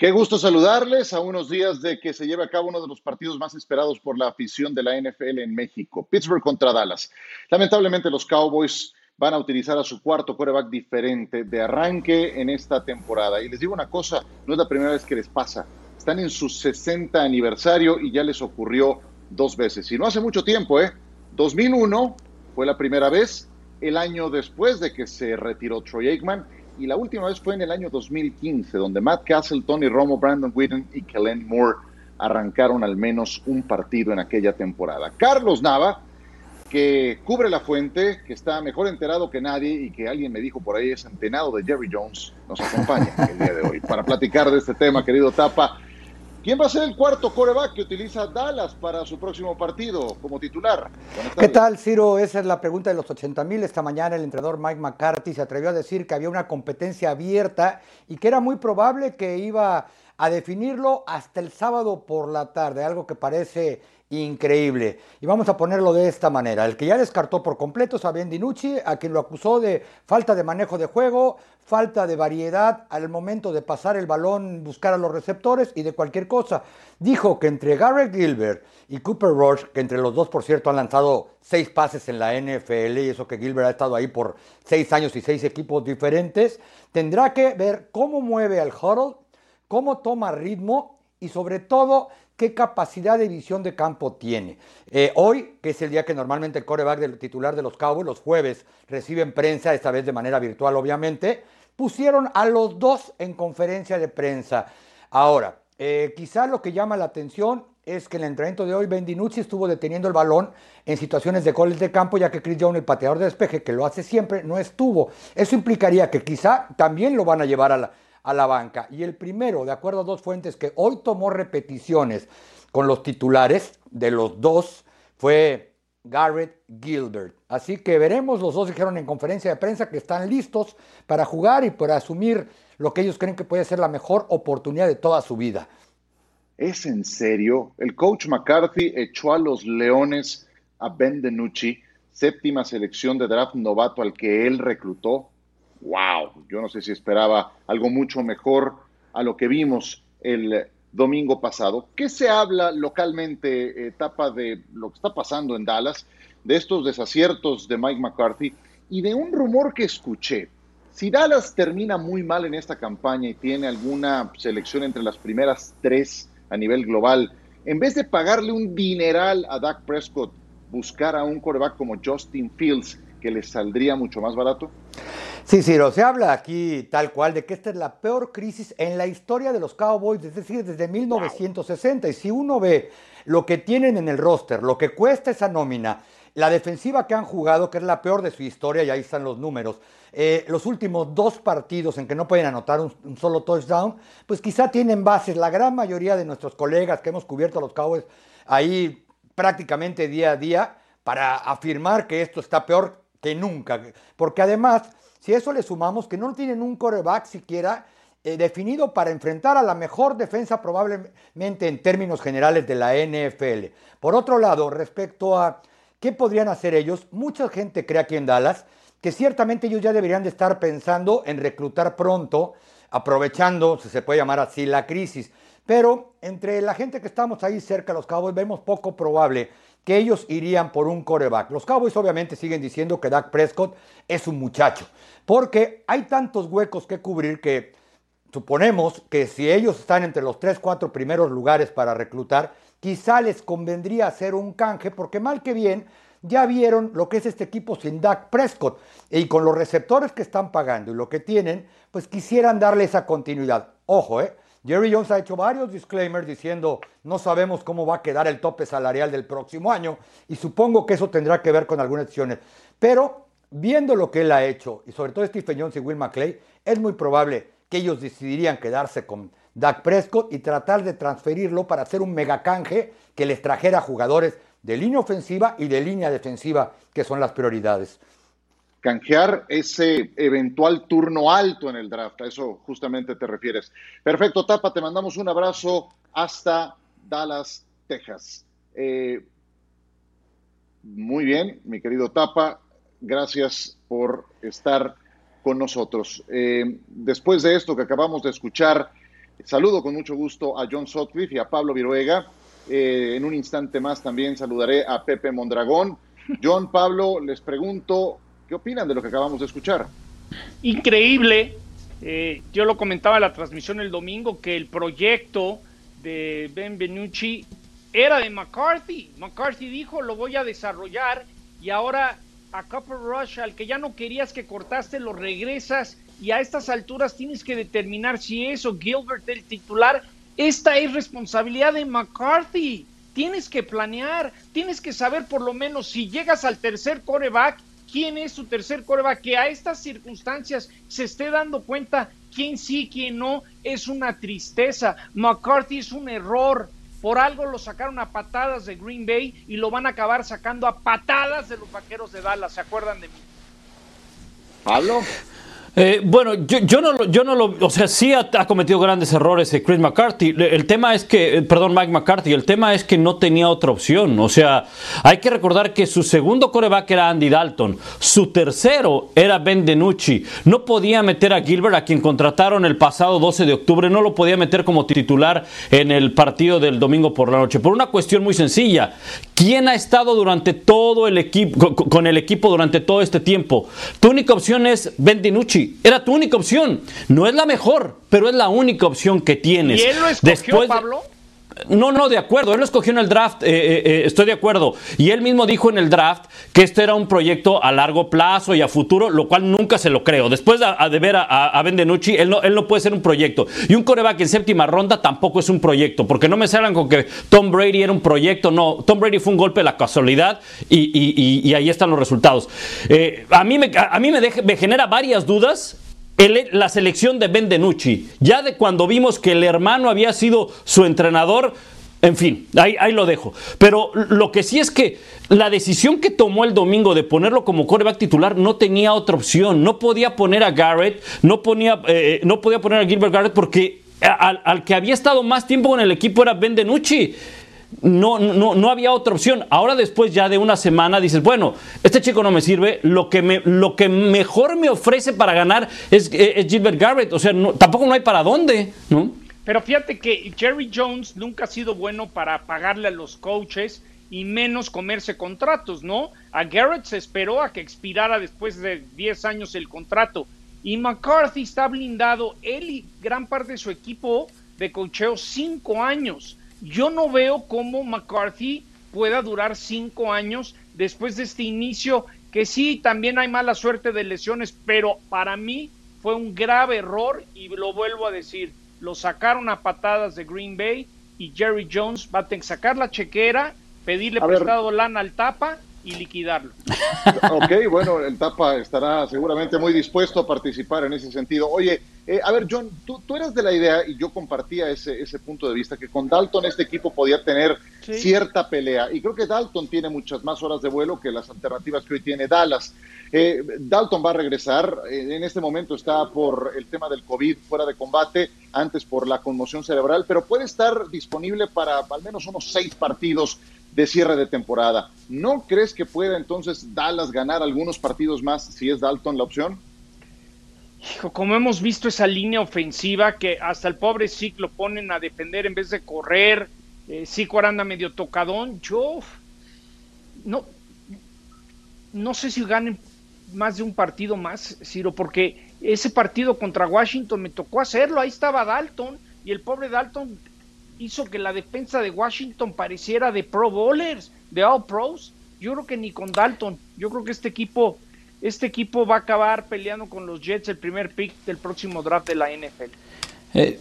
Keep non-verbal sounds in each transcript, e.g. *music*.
Qué gusto saludarles a unos días de que se lleve a cabo uno de los partidos más esperados por la afición de la NFL en México, Pittsburgh contra Dallas. Lamentablemente los Cowboys van a utilizar a su cuarto quarterback diferente de arranque en esta temporada. Y les digo una cosa, no es la primera vez que les pasa. Están en su 60 aniversario y ya les ocurrió dos veces. Y no hace mucho tiempo, ¿eh? 2001 fue la primera vez, el año después de que se retiró Troy Aikman y la última vez fue en el año 2015, donde Matt Castle, Tony Romo, Brandon Whedon y Kellen Moore arrancaron al menos un partido en aquella temporada. Carlos Nava, que cubre la fuente, que está mejor enterado que nadie y que alguien me dijo por ahí es antenado de Jerry Jones, nos acompaña el día de hoy para platicar de este tema, querido Tapa. ¿Quién va a ser el cuarto coreback que utiliza Dallas para su próximo partido como titular? ¿Qué tal, Ciro? Esa es la pregunta de los 80 mil. Esta mañana el entrenador Mike McCarthy se atrevió a decir que había una competencia abierta y que era muy probable que iba a definirlo hasta el sábado por la tarde, algo que parece increíble. Y vamos a ponerlo de esta manera. El que ya descartó por completo es a Ben Dinucci, a quien lo acusó de falta de manejo de juego, falta de variedad al momento de pasar el balón, buscar a los receptores y de cualquier cosa. Dijo que entre Garrett Gilbert y Cooper Rush, que entre los dos, por cierto, han lanzado seis pases en la NFL, y eso que Gilbert ha estado ahí por seis años y seis equipos diferentes, tendrá que ver cómo mueve al huddle, cómo toma ritmo y sobre todo qué capacidad de visión de campo tiene. Eh, hoy, que es el día que normalmente el coreback del titular de los Cowboys, los jueves, reciben prensa, esta vez de manera virtual obviamente, pusieron a los dos en conferencia de prensa. Ahora, eh, quizá lo que llama la atención es que en el entrenamiento de hoy Ben DiNucci estuvo deteniendo el balón en situaciones de goles de campo, ya que Chris Jones, el pateador de despeje, que lo hace siempre, no estuvo. Eso implicaría que quizá también lo van a llevar a la, a la banca. Y el primero, de acuerdo a dos fuentes que hoy tomó repeticiones con los titulares de los dos, fue Garrett Gilbert. Así que veremos, los dos dijeron en conferencia de prensa que están listos para jugar y para asumir lo que ellos creen que puede ser la mejor oportunidad de toda su vida. ¿Es en serio? El coach McCarthy echó a los Leones a Ben DiNucci, séptima selección de draft novato al que él reclutó wow, yo no sé si esperaba algo mucho mejor a lo que vimos el domingo pasado. ¿Qué se habla localmente, etapa de lo que está pasando en Dallas, de estos desaciertos de Mike McCarthy y de un rumor que escuché? Si Dallas termina muy mal en esta campaña y tiene alguna selección entre las primeras tres a nivel global, en vez de pagarle un dineral a Dak Prescott, buscar a un coreback como Justin Fields, que les saldría mucho más barato? Sí, sí, se habla aquí tal cual de que esta es la peor crisis en la historia de los Cowboys, es decir, desde 1960. Y si uno ve lo que tienen en el roster, lo que cuesta esa nómina, la defensiva que han jugado, que es la peor de su historia, y ahí están los números, eh, los últimos dos partidos en que no pueden anotar un, un, solo touchdown, pues quizá tienen bases. La gran mayoría de nuestros colegas que hemos cubierto a los Cowboys ahí prácticamente día a día para afirmar que esto está peor que nunca. Porque además si eso le sumamos que no tienen un coreback siquiera eh, definido para enfrentar a la mejor defensa probablemente en términos generales de la NFL. Por otro lado, respecto a qué podrían hacer ellos, mucha gente cree aquí en Dallas que ciertamente ellos ya deberían de estar pensando en reclutar pronto, aprovechando, si se puede llamar así, la crisis. Pero entre la gente que estamos ahí cerca los Cowboys vemos poco probable que ellos irían por un coreback. Los Cowboys obviamente siguen diciendo que Dak Prescott es un muchacho, porque hay tantos huecos que cubrir que suponemos que si ellos están entre los 3, 4 primeros lugares para reclutar, quizá les convendría hacer un canje, porque mal que bien, ya vieron lo que es este equipo sin Dak Prescott y con los receptores que están pagando y lo que tienen, pues quisieran darle esa continuidad. Ojo, ¿eh? Jerry Jones ha hecho varios disclaimers diciendo no sabemos cómo va a quedar el tope salarial del próximo año y supongo que eso tendrá que ver con algunas decisiones. Pero viendo lo que él ha hecho y sobre todo Stephen Jones y Will McClay, es muy probable que ellos decidirían quedarse con Dak Prescott y tratar de transferirlo para hacer un megacanje que les trajera jugadores de línea ofensiva y de línea defensiva, que son las prioridades canjear ese eventual turno alto en el draft. A eso justamente te refieres. Perfecto, Tapa, te mandamos un abrazo hasta Dallas, Texas. Eh, muy bien, mi querido Tapa, gracias por estar con nosotros. Eh, después de esto que acabamos de escuchar, Saludo con mucho gusto a John Sotcliffe y a Pablo Viruega. Eh, en un instante más también saludaré a Pepe Mondragón. John, Pablo, les pregunto, ¿qué opinan de lo que acabamos de escuchar? Increíble. Eh, yo lo comentaba en la transmisión el domingo que el proyecto de Ben Benucci era de McCarthy. McCarthy dijo, lo voy a desarrollar y ahora a Copper Rush, al que ya no querías que cortaste, lo regresas y a estas alturas tienes que determinar si es o Gilbert el titular. Esta es responsabilidad de McCarthy. Tienes que planear, tienes que saber por lo menos si llegas al tercer coreback, quién es su tercer coreback, que a estas circunstancias se esté dando cuenta quién sí, quién no, es una tristeza. McCarthy es un error. Por algo lo sacaron a patadas de Green Bay y lo van a acabar sacando a patadas de los vaqueros de Dallas. ¿Se acuerdan de mí? Pablo. Eh, bueno, yo, yo, no, yo no lo, o sea, sí ha, cometido grandes errores Chris McCarthy. El tema es que, eh, perdón, Mike McCarthy, el tema es que no tenía otra opción. O sea, hay que recordar que su segundo coreback era Andy Dalton, su tercero era Ben DiNucci. No podía meter a Gilbert, a quien contrataron el pasado 12 de octubre, no lo podía meter como titular en el partido del domingo por la noche, por una cuestión muy sencilla. ¿Quién ha estado durante todo el equipo, con el equipo durante todo este tiempo? Tu única opción es Ben DiNucci. Era tu única opción. No es la mejor, pero es la única opción que tienes. ¿Y él lo escogió, Pablo? No, no, de acuerdo. Él lo escogió en el draft. Eh, eh, eh, estoy de acuerdo. Y él mismo dijo en el draft que esto era un proyecto a largo plazo y a futuro, lo cual nunca se lo creo. Después de, ver a, a él no, él no puede ser un proyecto. Y un coreback en séptima ronda tampoco es un proyecto, porque no me salgan con que Tom Brady era un proyecto. No, Tom Brady fue un golpe de la casualidad y, ahí están los resultados. a mí, me, a mí me, me genera varias dudas la selección de Ben DiNucci. Ya de cuando vimos que el hermano había sido su entrenador, en fin, ahí, ahí, lo dejo. Pero lo que sí es que la decisión que tomó el domingo de ponerlo como coreback titular no tenía otra opción. No podía poner a Garrett, no, ponía, eh, no podía poner a Gilbert Garrett porque al, al, que había estado más tiempo en el equipo era Ben DiNucci no, no, no había otra opción. Ahora después ya de una semana dices, bueno, este chico no me sirve, lo que, me, lo que mejor me ofrece para ganar es, Gilbert Garrett, o sea, tampoco no hay para dónde, ¿no? Pero fíjate que Jerry Jones nunca ha sido bueno para pagarle a los coaches y menos comerse contratos, ¿no? A Garrett se esperó a que expirara después de 10 años el contrato y McCarthy está blindado, él y gran parte de su equipo de cocheo 5 años yo no veo cómo McCarthy pueda durar cinco años después de este inicio, que sí, también hay mala suerte de lesiones, pero para mí fue un grave error y lo vuelvo a decir, lo sacaron a patadas de Green Bay y Jerry Jones va a tener que sacar la chequera, pedirle prestado lana al tapa y liquidarlo. *laughs* Ok, bueno, el Tapa estará seguramente muy dispuesto a participar en ese sentido. Oye, eh, a ver, John, tú, tú, eras de la idea, y yo compartía ese, ese punto de vista, que con Dalton este equipo podía tener cierta pelea. Y creo que Dalton tiene muchas más horas de vuelo que las alternativas que hoy tiene Dallas. Eh, Dalton va a regresar, eh, en este momento está por el tema del COVID fuera de combate, antes por la conmoción cerebral, pero puede estar disponible para al menos unos seis partidos de cierre de temporada. ¿No crees que pueda entonces Dallas ganar algunos partidos más si es Dalton la opción? Hijo, como hemos visto esa línea ofensiva que hasta el pobre Zic lo ponen a defender en vez de correr, eh, anda medio tocadón, yo no, no sé si ganen más de un partido más, Ciro, porque ese partido contra Washington me tocó hacerlo, ahí estaba Dalton y el pobre Dalton hizo que la defensa de Washington pareciera de Pro Bowlers, de All Pros. Yo creo que ni con Dalton. Yo creo que este equipo, este equipo va a acabar peleando con los Jets el primer pick del próximo draft de la NFL. Eh,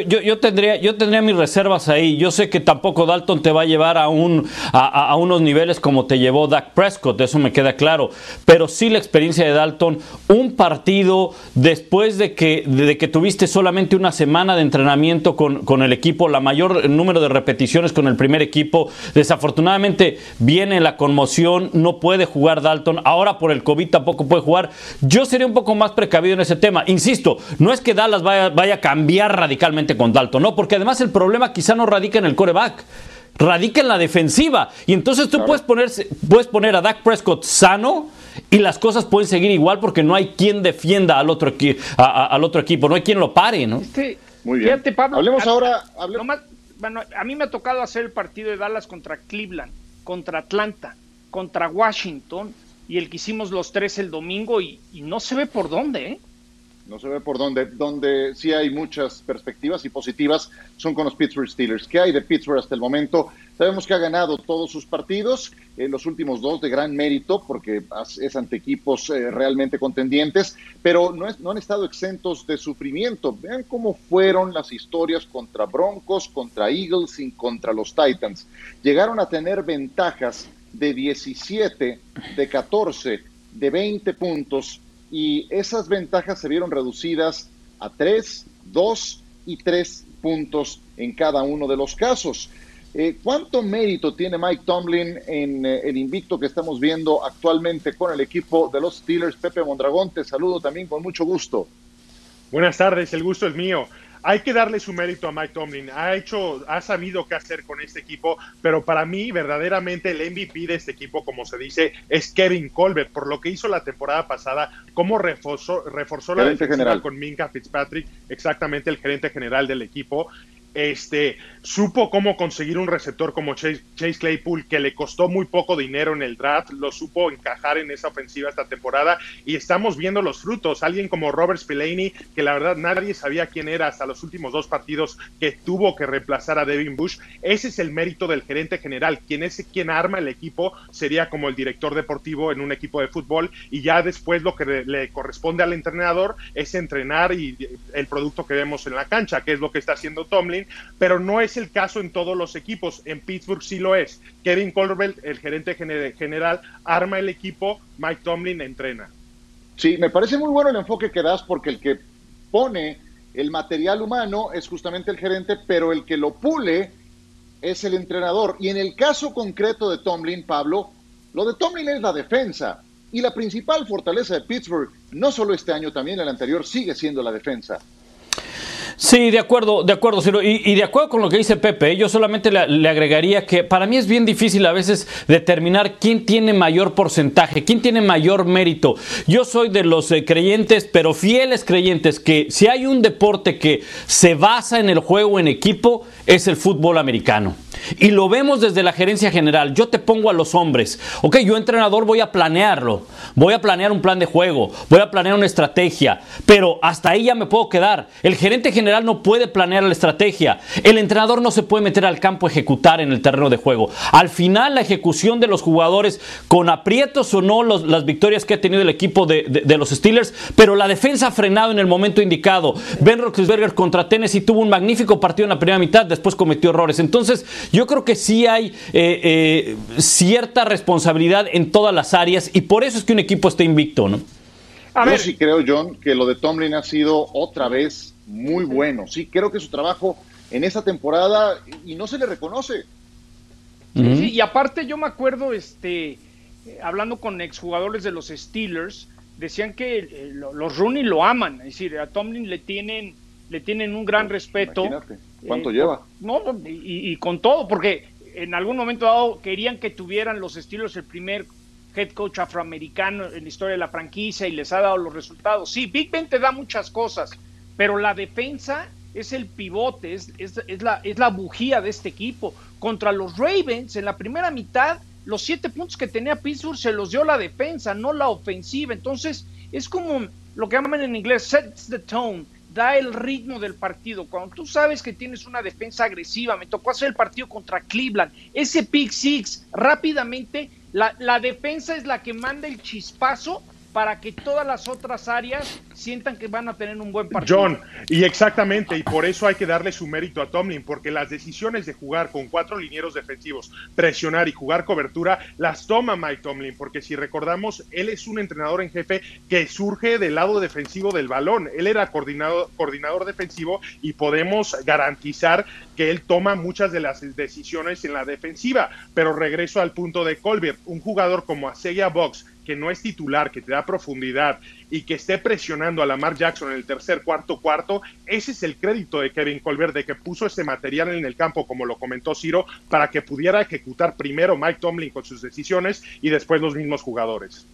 yo, yo, tendría, yo tendría mis reservas ahí. Yo sé que tampoco Dalton te va a llevar a, un, a, unos niveles como te llevó Dak Prescott, eso me queda claro. Pero sí la experiencia de Dalton, un partido después de que, de que tuviste solamente una semana de entrenamiento con, con el equipo, la mayor número de repeticiones con el primer equipo. Desafortunadamente viene la conmoción, no puede jugar Dalton. Ahora por el COVID tampoco puede jugar. Yo sería un poco más precavido en ese tema. Insisto, no es que Dallas vaya, vaya a cambiar radicalmente con Dalton, ¿no? Porque además el problema quizá no radica en el coreback, radica en la defensiva. Y entonces tú puedes, ponerse, puedes poner a Dak Prescott sano y las cosas pueden seguir igual porque no hay quien defienda al otro, al otro equipo, no hay quien lo pare, ¿no? Este, Muy bien. Fíjate, Pablo. Hablemos a- ahora. a- hable- nomás- bueno, a mí me ha tocado hacer el partido de Dallas contra Cleveland, contra Atlanta, contra Washington y el que hicimos los tres el domingo y, y no se ve por dónde, ¿eh? No se ve por dónde. Donde sí hay muchas perspectivas y positivas son con los Pittsburgh Steelers. ¿Qué hay de Pittsburgh hasta el momento? Sabemos que ha ganado todos sus partidos, eh, los últimos dos de gran mérito, porque es ante equipos eh, realmente contendientes, pero no, es- no han estado exentos de sufrimiento. Vean cómo fueron las historias contra Broncos, contra Eagles y contra los Titans. Llegaron a tener ventajas de 17, de 14, de 20 puntos y esas ventajas se vieron reducidas a 3, 2 y 3 puntos en cada uno de los casos. Eh, ¿Cuánto mérito tiene Mike Tomlin en eh, el invicto que estamos viendo actualmente con el equipo de los Steelers? Pepe Mondragón, te saludo también con mucho gusto. Buenas tardes, el gusto es mío. Hay que darle su mérito a Mike Tomlin. Ha hecho, ha sabido qué hacer con este equipo, pero para mí, verdaderamente, el MVP de este equipo, como se dice, es Kevin Colbert, por lo que hizo la temporada pasada, cómo reforzó, reforzó la defensiva general. con Minka Fitzpatrick, exactamente el gerente general del equipo. Este supo cómo conseguir un receptor como Chase, Chase Claypool que le costó muy poco dinero en el draft, lo supo encajar en esa ofensiva esta temporada y estamos viendo los frutos. Alguien como Robert Spillane, que la verdad nadie sabía quién era hasta los últimos dos partidos que tuvo que reemplazar a Devin Bush. Ese es el mérito del gerente general. Quien es quien arma el equipo sería como el director deportivo en un equipo de fútbol y ya después lo que le, corresponde al entrenador es entrenar y el producto que vemos en la cancha, que es lo que está haciendo Tomlin, pero no es el caso en todos los equipos. En Pittsburgh sí lo es. Kevin Colbert, el gerente gener- general, arma el equipo, Mike Tomlin entrena. Sí, me parece muy bueno el enfoque que das porque el que pone el material humano es justamente el gerente, pero el que lo pule es el entrenador. Y en el caso concreto de Tomlin, Pablo, lo de Tomlin es la defensa. Y la principal fortaleza de Pittsburgh, no solo este año, también el anterior, sigue siendo la defensa. Sí, de acuerdo, de acuerdo, Ciro. Y, de acuerdo con lo que dice Pepe, yo solamente le, le agregaría que para mí es bien difícil a veces determinar quién tiene mayor porcentaje, quién tiene mayor mérito. Yo soy de los eh, creyentes, pero fieles creyentes, que si hay un deporte que se basa en el juego en equipo, es el fútbol americano. Y lo vemos desde la gerencia general. Yo te pongo a los hombres. Ok, yo entrenador voy a planearlo. Voy a planear un plan de juego. Voy a planear una estrategia. Pero hasta ahí ya me puedo quedar. El gerente general no puede planear la estrategia. El entrenador no se puede meter al campo a ejecutar en el terreno de juego. Al final, la ejecución de los jugadores, con aprietos o no los- las victorias que ha tenido el equipo de, los Steelers, pero la defensa ha frenado en el momento indicado. Ben Roethlisberger contra Tennessee tuvo un magnífico partido en la primera mitad, después cometió errores. Entonces, yo creo que sí hay eh, eh, cierta responsabilidad en todas las áreas y por eso es que un equipo está invicto, ¿no? A Yo ver, sí creo, John, que lo de Tomlin ha sido otra vez muy bueno. Sí, creo que su trabajo en esta temporada y no se le reconoce. Sí, y aparte yo me acuerdo, este, eh, hablando con exjugadores de los Steelers, decían que eh, lo- los Rooney lo aman, es decir, a Tomlin le tienen, le tienen un gran respeto. Imagínate, ¿cuánto Eh, lleva? No, y, y con todo, porque en algún momento dado querían que tuvieran los Steelers el primer head coach afroamericano en la historia de la franquicia y les ha dado los resultados. Sí, Big Ben te da muchas cosas, pero la defensa es el pivote, es, es- es la, es la bujía de este equipo. Contra los Ravens, en la primera mitad, los siete puntos que tenía Pittsburgh se los dio la defensa, no la ofensiva. Entonces, es como lo que llaman en inglés sets the tone, da el ritmo del partido. Cuando tú sabes que tienes una defensa agresiva, me tocó hacer el partido contra Cleveland, ese pick six, rápidamente, la, la defensa es la que manda el chispazo para que todas las otras áreas sientan que van a tener un buen partido. John, y exactamente, y por eso hay que darle su mérito a Tomlin, porque las decisiones de jugar con cuatro linieros defensivos, presionar y jugar cobertura, las toma Mike Tomlin, porque si recordamos, él es un entrenador en jefe que surge del lado defensivo del balón. Él era coordinador, coordinador defensivo y podemos garantizar que él toma muchas de las decisiones en la defensiva. Pero regreso al punto de Colbert, un jugador como Asega Box, que no es titular, que te da profundidad y que esté presionando a Lamar Jackson en el tercer, cuarto, cuarto, ese es el crédito de Kevin Colbert, de que puso ese material en el campo, como lo comentó Ciro, para que pudiera ejecutar primero Mike Tomlin con sus decisiones y después los mismos jugadores.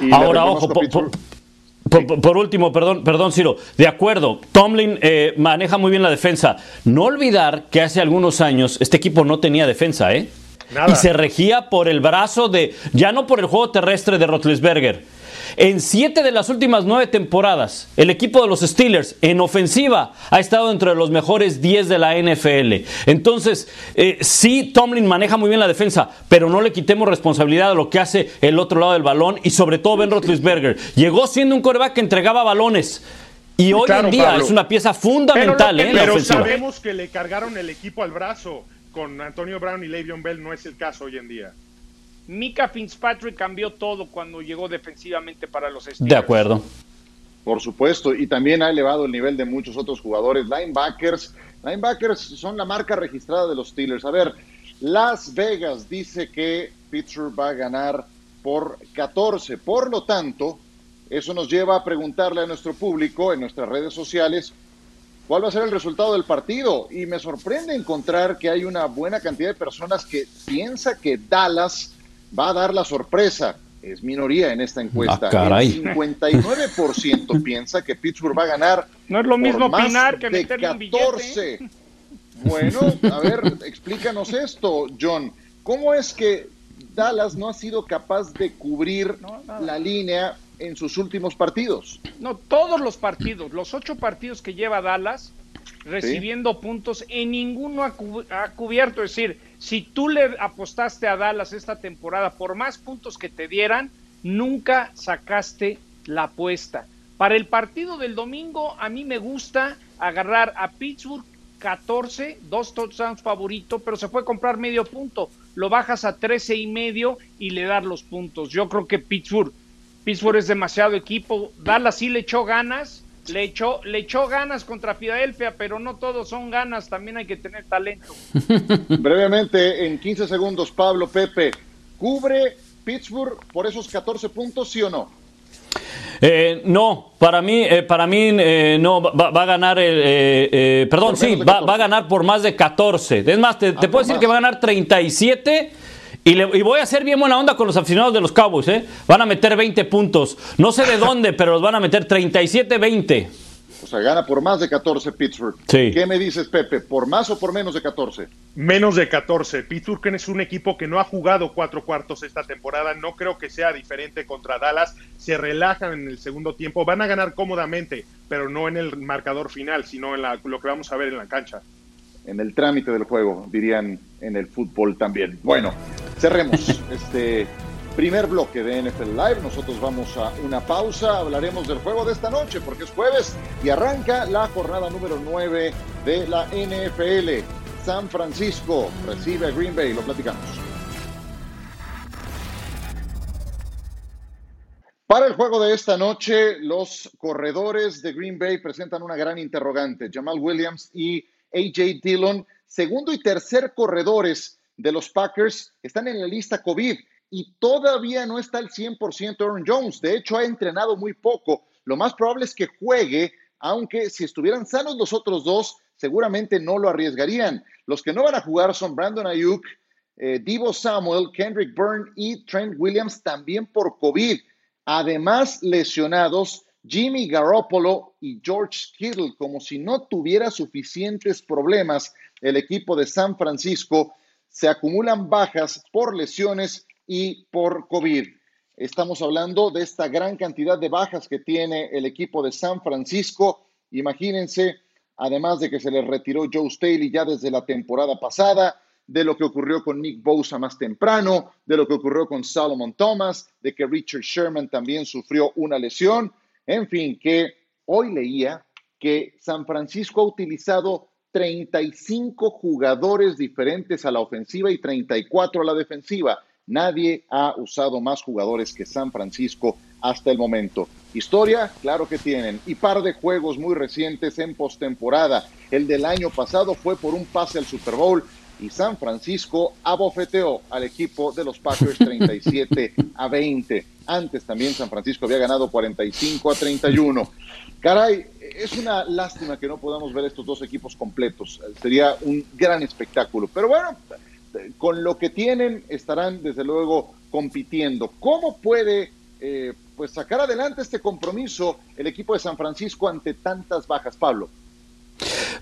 Y Ahora, ojo, a po- Pittsburgh. po- Por, último, perdón, perdón, Ciro, de acuerdo, Tomlin eh, maneja muy bien la defensa. No olvidar que hace algunos años este equipo no tenía defensa, ¿eh? Y se regía por el brazo de, ya no por el juego terrestre de Rotlisberger en siete de las últimas nueve temporadas, el equipo de los Steelers en ofensiva ha estado entre los mejores 10 de la NFL. Entonces, eh, sí, Tomlin maneja muy bien la defensa, pero no le quitemos responsabilidad a lo que hace el otro lado del balón y sobre todo Ben Roethlisberger. Llegó siendo un coreback que entregaba balones. Y hoy en día es una pieza fundamental pero, ¿eh? pero sabemos que le cargaron el equipo al brazo con Antonio Brown y Le'Veon Bell no es el caso hoy en día. Mika Fitzpatrick cambió todo cuando llegó defensivamente para los Steelers. De acuerdo. Por supuesto, y también ha elevado el nivel de muchos otros jugadores. Linebackers, linebackers son la marca registrada de los Steelers. A ver, Las Vegas dice que Pittsburgh va a ganar por 14. Por lo tanto, eso nos lleva a preguntarle a nuestro público en nuestras redes sociales cuál va a ser el resultado del partido. Y me sorprende encontrar que hay una buena cantidad de personas que piensa que Dallas va a dar la sorpresa. Es minoría en esta encuesta. Ah, el 59% *laughs* piensa que Pittsburgh va a ganar. No es lo mismo opinar que de 14. Bueno, *laughs* a ver, explícanos esto, John. ¿Cómo es que Dallas no ha sido capaz de cubrir la línea en sus últimos partidos? No, todos los partidos, los ocho partidos que lleva Dallas recibiendo puntos, en ninguno ha, ha cubierto. Es decir, si tú le apostaste a Dallas esta temporada, por más puntos que te dieran, nunca sacaste la apuesta. Para el partido del domingo, a mí me gusta agarrar a Pittsburgh 14, dos touchdowns favorito, pero se puede comprar medio punto. Lo bajas a 13 y medio y le das los puntos. Yo creo que Pittsburgh, Pittsburgh es demasiado equipo. Dallas sí le echó ganas, le echó, le echó ganas contra Filadelfia, pero no todos son ganas, también hay que tener talento. *laughs* Brevemente, en 15 segundos, Pablo Pepe, ¿cubre Pittsburgh por esos 14 puntos, sí o no? Eh, no, para mí, eh, para mí eh, no va, a ganar, el, perdón, sí, va, a ganar por más de 14. Es más, te, ah, puedo decir que va a ganar 37 y, voy a hacer bien buena onda con los aficionados de los Cowboys, ¿eh? Van a meter 20 puntos. No sé de dónde, *laughs* pero los van a meter 37-20. O sea, gana por más de 14 Pittsburgh. Sí. ¿Qué me dices, Pepe? ¿Por más o por menos de 14? Menos de 14. Pittsburgh es un equipo que no ha jugado cuatro cuartos esta temporada. No creo que sea diferente contra Dallas. Se relajan en el segundo tiempo. Van a ganar cómodamente, pero no en el marcador final, sino en lo que vamos a ver en la cancha en el trámite del juego, dirían en el fútbol también. Bueno, cerremos *laughs* este primer bloque de NFL Live. Nosotros vamos a una pausa, hablaremos del juego de esta noche porque es jueves y arranca la jornada número 9 de la NFL. San Francisco recibe a Green Bay, lo platicamos. Para el juego de esta noche, los corredores de Green Bay presentan una gran interrogante. Jamal Williams y AJ Dillon, segundo y tercer corredores de los Packers, están en la lista COVID y todavía no está al 100% Aaron Jones. De hecho, ha entrenado muy poco. Lo más probable es que juegue, aunque si estuvieran sanos los otros dos, seguramente no lo arriesgarían. Los que no van a jugar son Brandon Ayuk, eh, Divo Samuel, Kendrick Byrne y Trent Williams también por COVID. Además, lesionados Jimmy Garoppolo y George Kittle, como si no tuviera suficientes problemas el equipo de San Francisco, se acumulan bajas por lesiones y por COVID. Estamos hablando de esta gran cantidad de bajas que tiene el equipo de San Francisco. Imagínense, además de que se les retiró Joe Staley ya desde la temporada pasada, de lo que ocurrió con Nick Bosa más temprano, de lo que ocurrió con Solomon Thomas, de que Richard Sherman también sufrió una lesión. En fin, que hoy leía que San Francisco ha utilizado 35 jugadores diferentes a la ofensiva y 34 a la defensiva. Nadie ha usado más jugadores que San Francisco hasta el momento. Historia, claro que tienen. Y par de juegos muy recientes en postemporada. El del año pasado fue por un pase al Super Bowl y San Francisco abofeteó al equipo de los Packers *laughs* 37 a 20. Antes también San Francisco había ganado 45 a 31. Caray, es una lástima que no podamos ver estos dos equipos completos. Sería un gran espectáculo. Pero bueno, con lo que tienen estarán desde luego compitiendo. ¿Cómo puede eh, pues sacar adelante este compromiso el equipo de San Francisco ante tantas bajas, Pablo.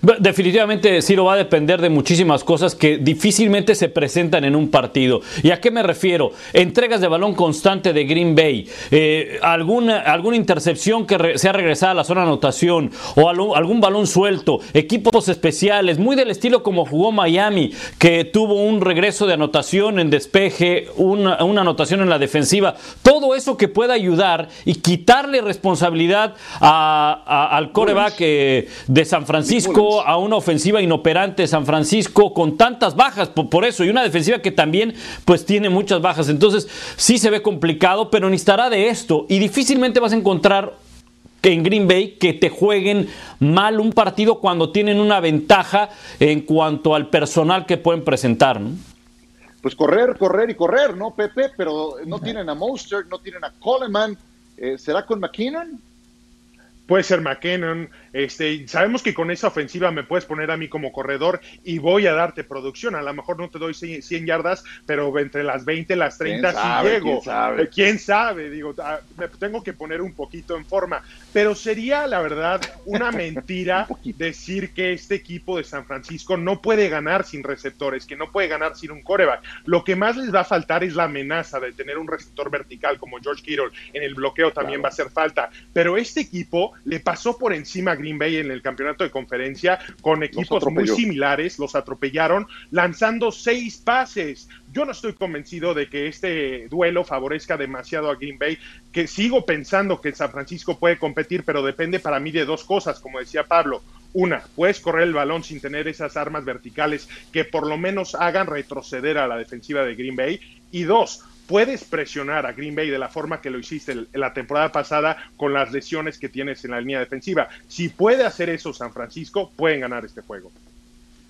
Definitivamente, Ciro, va a depender de muchísimas cosas que difícilmente se presentan en un partido. ¿Y a qué me refiero? Entregas de balón constante de Green Bay, eh, alguna, alguna intercepción que sea regresada a la zona de anotación o algún, balón suelto, equipos especiales, muy del estilo como jugó Miami, que tuvo un regreso de anotación en despeje, una, anotación en la defensiva. Todo eso que pueda ayudar y quitarle responsabilidad al coreback eh, de San Francisco a una ofensiva inoperante San Francisco con tantas bajas por, eso y una defensiva que también pues tiene muchas bajas. Entonces sí se ve complicado, pero necesitará de esto y difícilmente vas a encontrar en Green Bay que te jueguen mal un partido cuando tienen una ventaja en cuanto al personal que pueden presentar. Pues correr, correr y correr, ¿no, Pepe? Pero no tienen a Monster, no tienen a Coleman. Eh, ¿Será con McKinnon? Puede ser McKinnon, este, sabemos que con esa ofensiva me puedes poner a mí como corredor y voy a darte producción. A lo mejor no te doy 100 yardas, pero entre las 20 y las 30 sí llego. ¿quién sabe? Eh, ¿Quién sabe? Digo, ah, me tengo que poner un poquito en forma. Pero sería, la verdad, una *laughs* mentira decir que este equipo de San Francisco no puede ganar sin receptores, que no puede ganar sin un coreback. Lo que más les va a faltar es la amenaza de tener un receptor vertical como George Kittle. En el bloqueo también va a hacer falta. Pero este equipo le pasó por encima Green Bay en el campeonato de conferencia con equipos muy similares, los atropellaron lanzando seis pases. Yo no estoy convencido de que este duelo favorezca demasiado a Green Bay, que sigo pensando que San Francisco puede competir, pero depende para mí de dos cosas, como decía Pablo. Una, puedes correr el balón sin tener esas armas verticales que por lo menos hagan retroceder a la defensiva de Green Bay. Y dos, puedes presionar a Green Bay de la forma que lo hiciste en la temporada pasada con las lesiones que tienes en la línea defensiva. Si puede hacer eso San Francisco, pueden ganar este juego.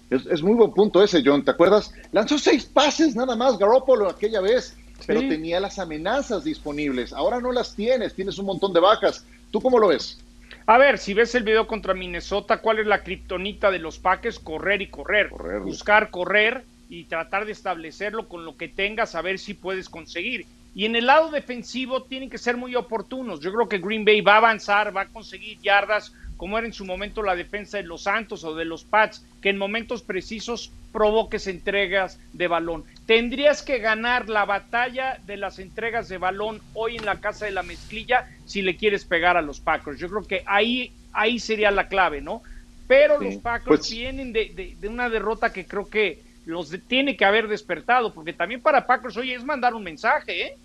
Es, muy buen punto ese, John. ¿Te acuerdas? Lanzó seis pases nada más Garoppolo aquella vez, pero tenía las amenazas disponibles. Ahora no las tienes, tienes un montón de vacas. ¿Tú cómo lo ves? A ver, si ves el video contra Minnesota, ¿cuál es la kriptonita de los Packers? Correr y correr. correr. Buscar correr y tratar de establecerlo con lo que tengas, a ver si puedes conseguir. Y en el lado defensivo tienen que ser muy oportunos. Yo creo que Green Bay va a avanzar, va a conseguir yardas, como era en su momento la defensa de los Santos o de los Pats, que en momentos precisos provoques entregas de balón. Tendrías que ganar la batalla de las entregas de balón hoy en la casa de la mezclilla si le quieres pegar a los Packers. Yo creo que ahí, ahí sería la clave, ¿no? Pero los Packers pues vienen de, de una derrota que creo que los tiene que haber despertado, porque también para Packers, oye, es mandar un mensaje, ¿eh?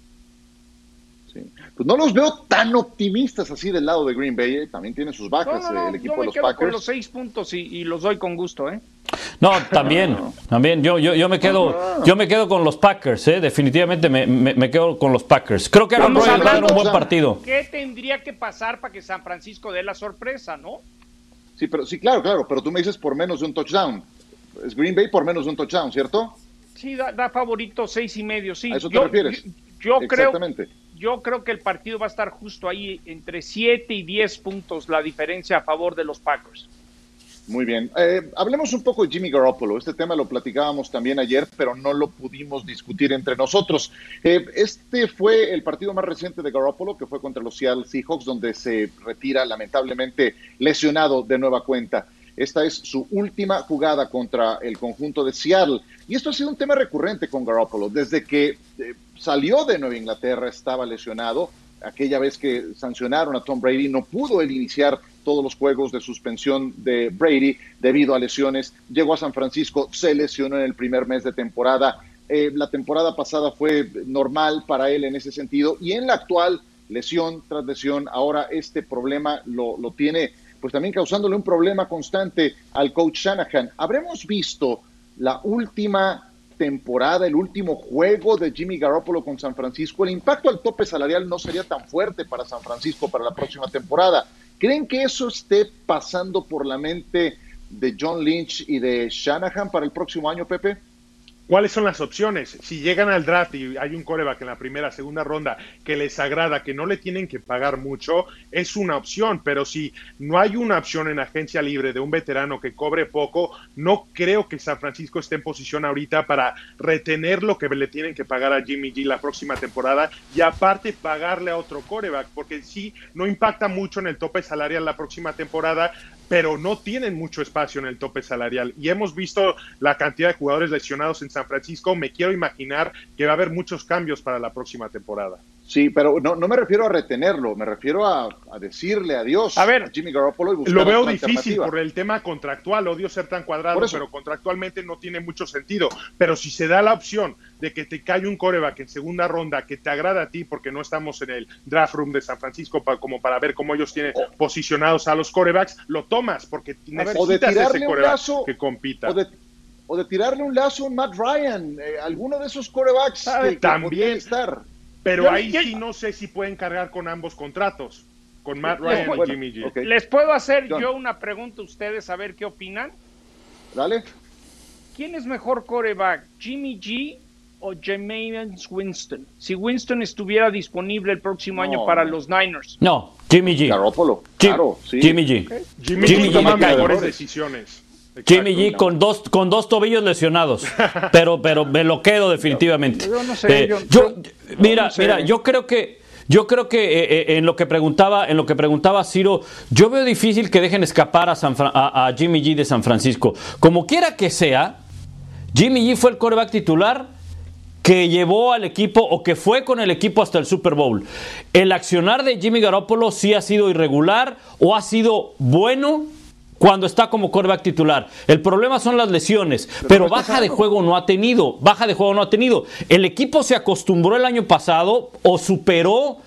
Sí. Pues no los veo tan optimistas así del lado de Green Bay, ¿eh? también tiene sus bajas el equipo de los Packers. Con los seis puntos y, los doy con gusto, ¿eh? No, también, también. Yo, yo, yo me quedo, yo me quedo con los Packers, ¿eh? definitivamente me, me, quedo con los Packers. Creo que Aaron Rodgers va a dar un buen partido. ¿Qué tendría que pasar para que San Francisco dé la sorpresa, no? Sí, pero sí, claro, claro. Pero tú me dices por menos de un touchdown es Green Bay por menos de un touchdown, ¿cierto? Sí, da, favorito seis y medio, sí. ¿A eso te refieres? Yo, creo, yo creo que el partido va a estar justo ahí entre 7 y 10 puntos la diferencia a favor de los Packers. Muy bien. Eh, hablemos un poco de Jimmy Garoppolo. Este tema lo platicábamos también ayer, pero no lo pudimos discutir entre nosotros. Eh, este fue el partido más reciente de Garoppolo, que fue contra los Seattle Seahawks, donde se retira lamentablemente lesionado de nueva cuenta. Esta es su última jugada contra el conjunto de Seattle. Y esto ha sido un tema recurrente con Garoppolo. Desde que eh, salió de Nueva Inglaterra estaba lesionado. Aquella vez que sancionaron a Tom Brady, no pudo él iniciar todos los juegos de suspensión de Brady debido a lesiones. Llegó a San Francisco, se lesionó en el primer mes de temporada. Eh, la temporada pasada fue normal para él en ese sentido y en la actual lesión tras lesión, ahora este problema lo, lo tiene pues también causándole un problema constante al coach Shanahan. Habremos visto la última temporada, el último juego de Jimmy Garoppolo con San Francisco. El impacto al tope salarial no sería tan fuerte para San Francisco para la próxima temporada. ¿Creen que eso esté pasando por la mente de John Lynch y de Shanahan para el próximo año, Pepe? ¿Cuáles son las opciones? Si llegan al draft y hay un coreback en la primera, segunda ronda que les agrada, que no le tienen que pagar mucho, es una opción. Pero si no hay una opción en agencia libre de un veterano que cobre poco, no creo que San Francisco esté en posición ahorita para retener lo que le tienen que pagar a Jimmy G la próxima temporada y aparte pagarle a otro coreback, porque sí, no impacta mucho en el tope salarial la próxima temporada, pero no tienen mucho espacio en el tope salarial. Y hemos visto la cantidad de jugadores lesionados en San Francisco. Me quiero imaginar que va a haber muchos cambios para la próxima temporada. Sí, pero no, no me refiero a retenerlo, me refiero a, decirle adiós a, ver, Jimmy Garoppolo y buscar Lo veo difícil por el tema contractual, odio ser tan cuadrado, pero contractualmente no tiene mucho sentido. Pero si se da la opción de que te cae un coreback en segunda ronda que te agrada a ti, porque no estamos en el draft room de San Francisco para, como para ver cómo ellos tienen posicionados a los corebacks, lo tomas porque necesitas ese coreback que compita. O de, tirarle un lazo a Matt Ryan, eh, alguno de esos corebacks que, también estar. Pero ahí sí no sé si pueden cargar con ambos contratos, con Matt Ryan y Jimmy G. ¿Les puedo hacer yo una pregunta a ustedes a ver qué opinan? Dale. ¿Quién es mejor coreback, Jimmy G o Jameis Winston? Si Winston estuviera disponible el próximo año para los Niners. No, Jimmy G. Garoppolo, claro, sí. Jimmy G. Jimmy, G toma mejores decisiones. Jimmy G con dos, con dos tobillos lesionados. *laughs* pero, pero me lo quedo definitivamente. Yo, no sé. Eh, yo, mira, mira, yo creo que. Yo creo que eh, eh, en lo que preguntaba, en lo que preguntaba Ciro, yo veo difícil que dejen escapar a, a, Jimmy G de San Francisco. Como quiera que sea, Jimmy G fue el coreback titular que llevó al equipo o que fue con el equipo hasta el Super Bowl. El accionar de Jimmy Garoppolo sí ha sido irregular o ha sido bueno cuando está como quarterback titular. El problema son las lesiones, pero, baja de juego no ha tenido, baja de juego no ha tenido. El equipo se acostumbró el año pasado o superó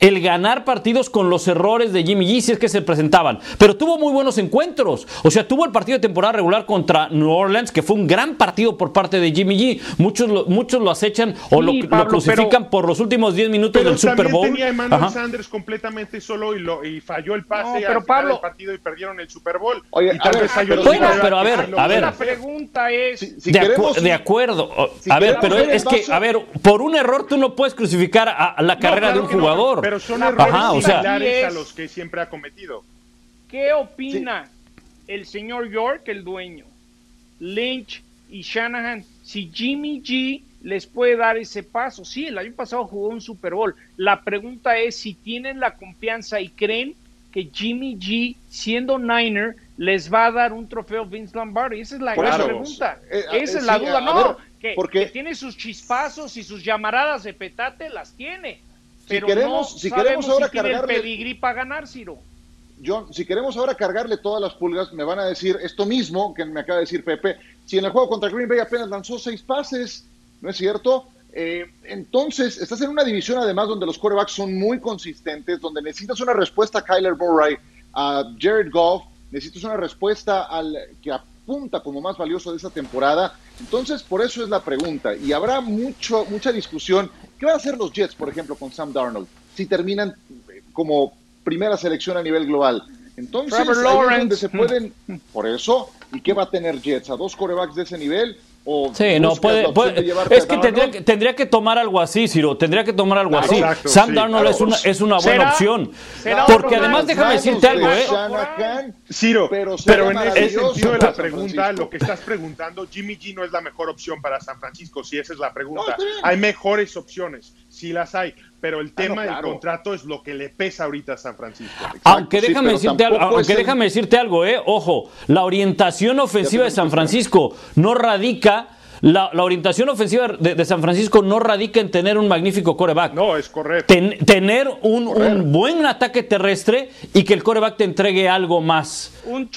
el ganar partidos con los errores de Jimmy G si es que se presentaban. Pero tuvo muy buenos encuentros. O sea, tuvo el partido de temporada regular contra New Orleans, que fue un gran partido por parte de Jimmy G. Muchos lo, muchos lo acechan o lo, crucifican por los últimos 10 minutos del Super Bowl. tenía Emmanuel Sanders completamente solo y, lo, y falló el pase pero Pablo, del partido y perdieron el Super Bowl. Oye, y tal vez falló bueno, pero a ver, a ver. La pregunta es... de, acuerdo. a ver, pero es que, a ver, por un error tú no puedes crucificar a, la carrera de un jugador. Pero son errores o sea, a los que siempre ha cometido. ¿Qué opina el señor York, el dueño, Lynch y Shanahan, si Jimmy G les puede dar ese paso? Sí, el año pasado jugó un Super Bowl. La pregunta es si tienen la confianza y creen que Jimmy G, siendo Niner, les va a dar un trofeo Vince Lombardi. Esa es la gran pregunta. Eh, Esa es la duda, no. que, porque... tiene sus chispazos y sus llamaradas de petate, las tiene si queremos, si queremos ahora cargarle. El para ganar, Ciro. John, si queremos ahora cargarle todas las pulgas, me van a decir esto mismo que me acaba de decir Pepe. Si en el juego contra Green Bay apenas lanzó seis pases, ¿no es cierto? Eh, entonces, estás en una división además donde los quarterbacks son muy consistentes, donde necesitas una respuesta a Kyler Murray, a Jared Goff, necesitas una respuesta al que apunta como más valioso de esa temporada. Entonces, por eso es la pregunta. Y habrá mucho, mucha discusión ¿Qué van a hacer los Jets, por ejemplo, con Sam Darnold, si terminan eh, como primera selección a nivel global? Entonces, ahí es donde se pueden, por eso, ¿y qué va a tener Jets? ¿A dos corebacks de ese nivel? Sí, no puede. es que tendría, que tendría, que tomar algo así, Ciro. Tendría que tomar algo así. Sam Darnold es, una, es una buena opción. porque además, déjame decirte algo, ¿eh? Ciro, pero, pero en ese sentido de la pregunta, lo que estás preguntando, Jimmy G no es la mejor opción para San Francisco. Si esa es la pregunta. hay mejores opciones. Sí las hay pero el ah, tema del contrato es lo que le pesa ahorita a San Francisco. Aunque déjame, decirte, algo, aunque déjame decirte algo, eh, ojo, la orientación ofensiva de San Francisco no radica la, orientación ofensiva de, San Francisco no radica en tener un magnífico coreback. No, es correcto. tener un, buen ataque terrestre y que el coreback te entregue algo más. Un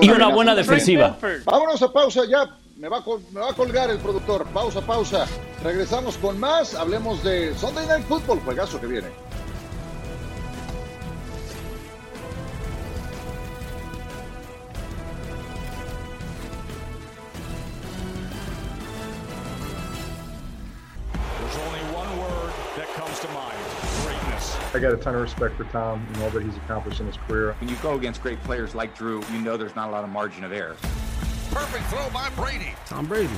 y una buena defensiva. Vámonos a pausa ya me va, a, colgar el productor. Pausa, pausa. Regresamos con más. Hablemos de Sunday Night Football, juegazo que viene. I got a ton of respect for Tom and all that he's accomplished in his career. When you go against great players like Drew, you know there's not a lot of margin of error. Perfect throw by Brady. Tom Brady.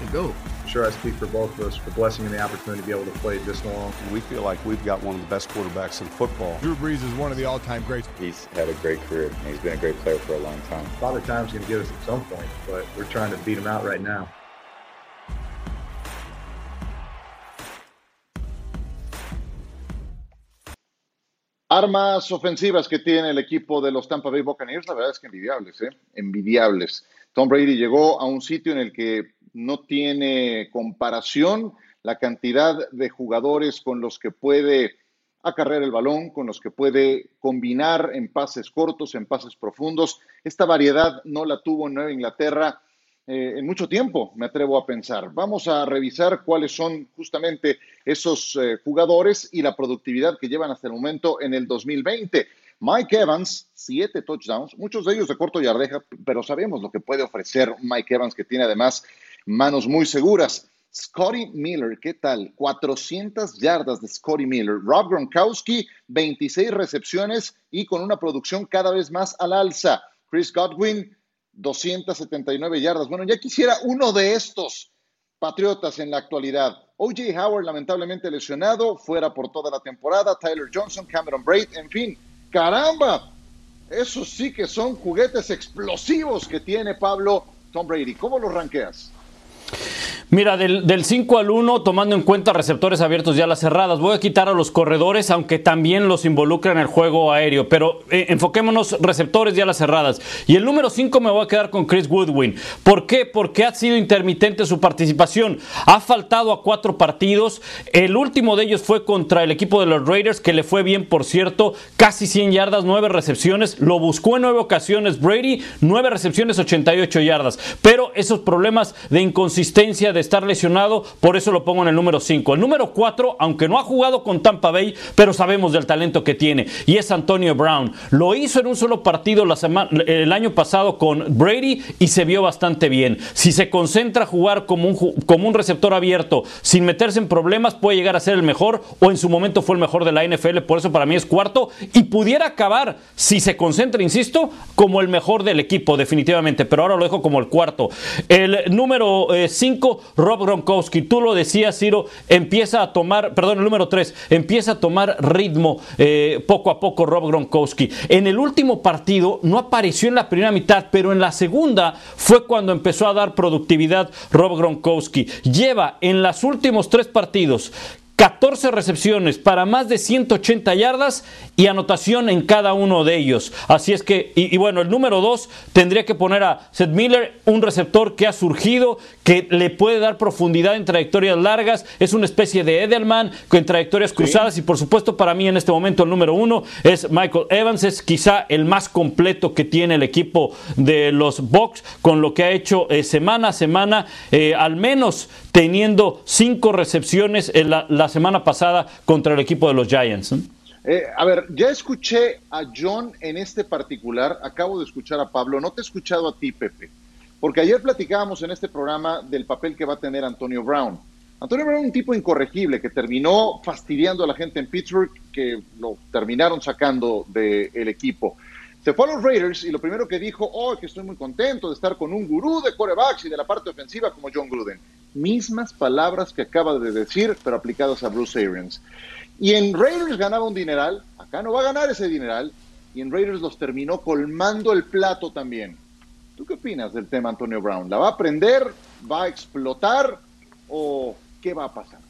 and go. I'm sure I speak for both of us for blessing and the opportunity to be able to play this long. We feel like we've got one of the best quarterbacks in football. Drew Brees is one of the all-time greats. He's had a great career, and he's been a great player for a long time. Father Time's going to get us at some point, but we're trying to beat him out right now. Armas ofensivas que tiene el equipo de los Tampa Bay Buccaneers, la verdad es que envidiables, ¿eh? Envidiables. Tom Brady llegó a un sitio en el que no tiene comparación la cantidad de jugadores con los que puede acarrear el balón, con los que puede combinar en pases cortos, en pases profundos. Esta variedad no la tuvo en Nueva Inglaterra eh, en mucho tiempo, me atrevo a pensar. Vamos a revisar cuáles son justamente esos eh, jugadores y la productividad que llevan hasta el momento en el 2020. Mike Evans, siete touchdowns, muchos de ellos de corto yardeja, pero sabemos lo que puede ofrecer Mike Evans, que tiene además manos muy seguras. Scotty Miller, ¿qué tal? 400 yardas de Scotty Miller. Rob Gronkowski, 26 recepciones y con una producción cada vez más al alza. Chris Godwin, 279 yardas. Bueno, ya quisiera uno de estos Patriotas en la actualidad. OJ Howard, lamentablemente lesionado, fuera por toda la temporada. Tyler Johnson, Cameron Braid, en fin. ¡Caramba! Esos sí que son juguetes explosivos que tiene Pablo Tom Brady. ¿Cómo los ranqueas? Mira, del, del, 5 al 1, tomando en cuenta receptores abiertos y alas cerradas, voy a quitar a los corredores, aunque también los involucra en el juego aéreo. Pero eh, enfoquémonos receptores y alas cerradas. Y el número 5 me voy a quedar con Chris Woodwin. ¿Por qué? Porque ha sido intermitente su participación. Ha faltado a cuatro partidos. El último de ellos fue contra el equipo de los Raiders, que le fue bien, por cierto. Casi 100 yardas, 9 recepciones. Lo buscó en 9 ocasiones Brady, 9 recepciones, 88 yardas. Pero esos problemas de inconsistencia, de estar lesionado, por eso lo pongo en el número 5. El número 4, aunque no ha jugado con Tampa Bay, pero sabemos del talento que tiene, y es Antonio Brown. Lo hizo en un solo partido la semana, el año pasado con Brady y se vio bastante bien. Si se concentra a jugar como un, como un receptor abierto, sin meterse en problemas, puede llegar a ser el mejor, o en su momento fue el mejor de la NFL, por eso para mí es cuarto, y pudiera acabar, si se concentra, insisto, como el mejor del equipo, definitivamente, pero ahora lo dejo como el cuarto. El número 5, Rob Gronkowski, tú lo decías, Ciro, empieza a tomar, perdón, el número 3, empieza a tomar ritmo eh, poco a poco Rob Gronkowski. En el último partido no apareció en la primera mitad, pero en la segunda fue cuando empezó a dar productividad Rob Gronkowski. Lleva en los últimos tres partidos 14 recepciones para más de 180 yardas y anotación en cada uno de ellos. Así es que, y, y bueno, el número 2 tendría que poner a Seth Miller, un receptor que ha surgido, que le puede dar profundidad en trayectorias largas, es una especie de Edelman con trayectorias cruzadas y por supuesto para mí en este momento el número 1 es Michael Evans, es quizá el más completo que tiene el equipo de los Bucks con lo que ha hecho eh, semana a semana, eh, al menos teniendo cinco recepciones en la, la semana pasada contra el equipo de los Giants. ¿eh? A ver, ya escuché a John en este particular, acabo de escuchar a Pablo, no te he escuchado a ti, Pepe, porque ayer platicábamos en este programa del papel que va a tener Antonio Brown. Antonio Brown un tipo incorregible que terminó fastidiando a la gente en Pittsburgh, que lo terminaron sacando del equipo. Se fue a los Raiders y lo primero que dijo, oh, que estoy muy contento de estar con un gurú de corebacks y de la parte ofensiva como John Gruden. Mismas palabras que acaba de decir, pero aplicadas a Bruce Arians. Y en Raiders ganaba un dineral, acá no va a ganar ese dineral, y en Raiders los terminó colmando el plato también. ¿Tú qué opinas del tema Antonio Brown? ¿La va a aprender? ¿Va a explotar? ¿O qué va a pasar?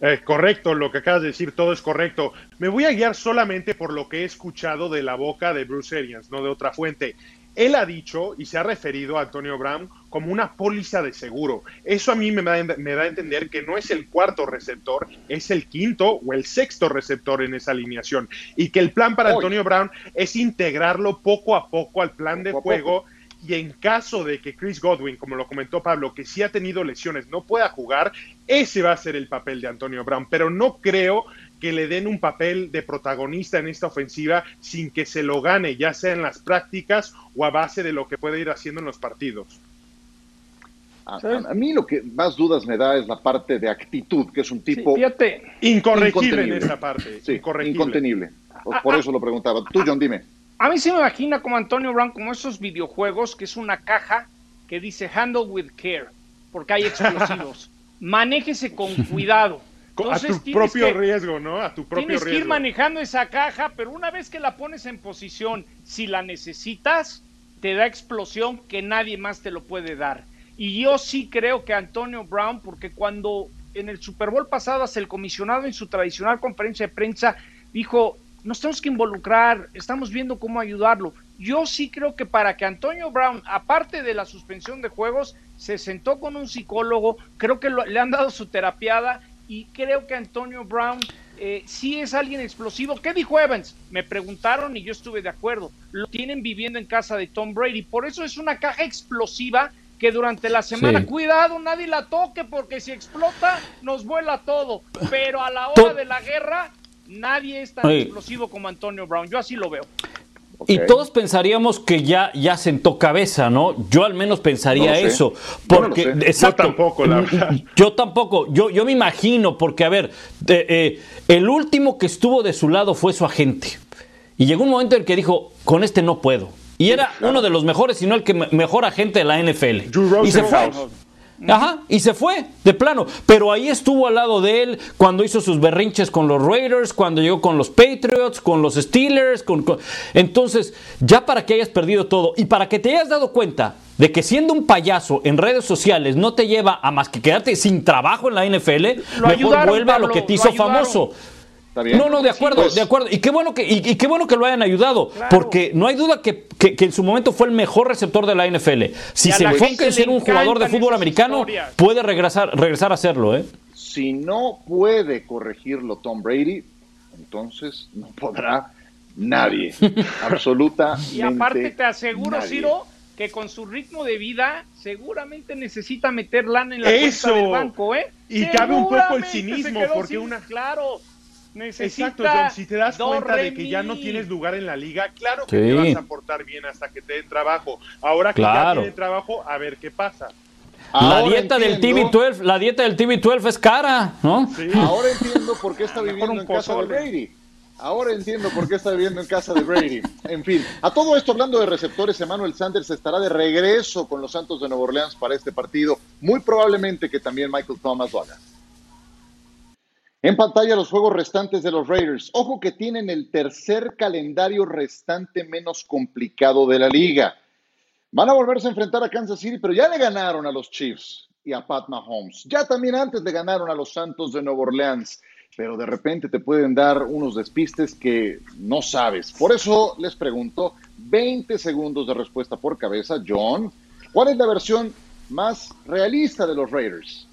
Eh, correcto, lo que acabas de decir, todo es correcto. Me voy a guiar solamente por lo que he escuchado de la boca de Bruce Arians, no de otra fuente. Él ha dicho y se ha referido a Antonio Brown como una póliza de seguro. Eso a mí me da, me da, a entender que no es el cuarto receptor, es el quinto o el sexto receptor en esa alineación. Y que el plan para Antonio Brown es integrarlo poco a poco al plan de juego. Y en caso de que Chris Godwin, como lo comentó Pablo, que sí ha tenido lesiones, no pueda jugar, ese va a ser el papel de Antonio Brown. Pero no creo que le den un papel de protagonista en esta ofensiva sin que se lo gane, ya sea en las prácticas o a base de lo que puede ir haciendo en los partidos. A, a, mí lo que más dudas me da es la parte de actitud, que es un tipo sí, fíjate, incorregible en esa parte. Sí, incorregible. incontenible. Por, por eso lo preguntaba. Tú, John, dime. A mí se me imagina como Antonio Brown, como esos videojuegos, que es una caja que dice Handle with Care. porque hay explosivos. *laughs* Manéjese con cuidado. a tu propio riesgo, ¿no? A tu propio tienes riesgo. que ir manejando esa caja, pero una vez que la pones en posición, si la necesitas, te da explosión que nadie más te lo puede dar. Y yo sí creo que Antonio Brown, porque cuando en el Super Bowl pasado, hasta el comisionado en su tradicional conferencia de prensa dijo, nos tenemos que involucrar, estamos viendo cómo ayudarlo. Yo sí creo que para que Antonio Brown, aparte de la suspensión de juegos, se sentó con un psicólogo, creo que le han dado su terapiada y creo que Antonio Brown eh, sí es alguien explosivo. ¿Qué dijo Evans? Me preguntaron y yo estuve de acuerdo. Lo tienen viviendo en casa de Tom Brady, por eso es una caja explosiva que durante la semana, Sí. cuidado, nadie la toque porque si explota nos vuela todo. Pero a la hora de la guerra, nadie es tan Oye. explosivo como Antonio Brown. Yo así lo veo. Y todos pensaríamos que ya, ya sentó cabeza, ¿no? Yo al menos pensaría No lo sé. eso. Yo no Porque, lo sé. exacto. Yo tampoco, la verdad. *laughs* Yo tampoco. Yo, yo me imagino, porque, a ver, eh, eh, el último que estuvo de su lado fue su agente. Y llegó un momento en el que dijo, con este no puedo. Y era uno de los mejores, si no el que me- mejor agente de la NFL. Drew y se fue. Ajá, y se fue, de plano. Pero ahí estuvo al lado de él cuando hizo sus berrinches con los Raiders, cuando llegó con los Patriots, con los Steelers. Con, con- Entonces, ya para que hayas perdido todo y para que te hayas dado cuenta de que siendo un payaso en redes sociales no te lleva a más que quedarte sin trabajo en la NFL, mejor ayudaron, vuelve a lo que te lo hizo famoso. ¿Está bien? No, no, de acuerdo, Pues, de acuerdo. Y qué bueno que, y, y qué bueno que lo hayan ayudado, porque no hay duda que, que- que en su momento fue el mejor receptor de la NFL. Si se enfoca en ser un jugador de fútbol americano, historias. puede regresar, regresar a hacerlo, ¿eh? Si no puede corregirlo Tom Brady, entonces no podrá nadie. *laughs* Absolutamente. Y aparte te aseguro, nadie. Ciro, que con su ritmo de vida seguramente necesita meter lana en la Eso. cuenta del banco, ¿eh? Y cabe un poco el cinismo, porque sin- una- Claro, necesita Exacto, John. Si te das cuenta de que ya no tienes lugar en la liga, claro que Sí. te vas a portar bien hasta que te den trabajo. Ahora que ya Claro. tiene trabajo, a ver qué pasa. la dieta del entiendo- TV12, la dieta del TV12 es cara, ¿no? Sí. Ahora entiendo por qué está viviendo un en casa de. Brady. Ahora entiendo por qué está viviendo en casa de Brady. En fin, a todo esto hablando de receptores, Emmanuel Sanders estará de regreso con los Santos de Nueva Orleans para este partido. Muy probablemente que también Michael Thomas lo haga. En pantalla los juegos restantes de los Raiders. Ojo que tienen el tercer calendario restante menos complicado de la liga. Van a volverse a enfrentar a Kansas City, pero ya le ganaron a los Chiefs y a Pat Mahomes. Ya también antes le ganaron a los Santos de Nueva Orleans, pero de repente te pueden dar unos despistes que no sabes. Por eso les pregunto, 20 segundos de respuesta por cabeza. John, ¿cuál es la versión más realista de los Raiders?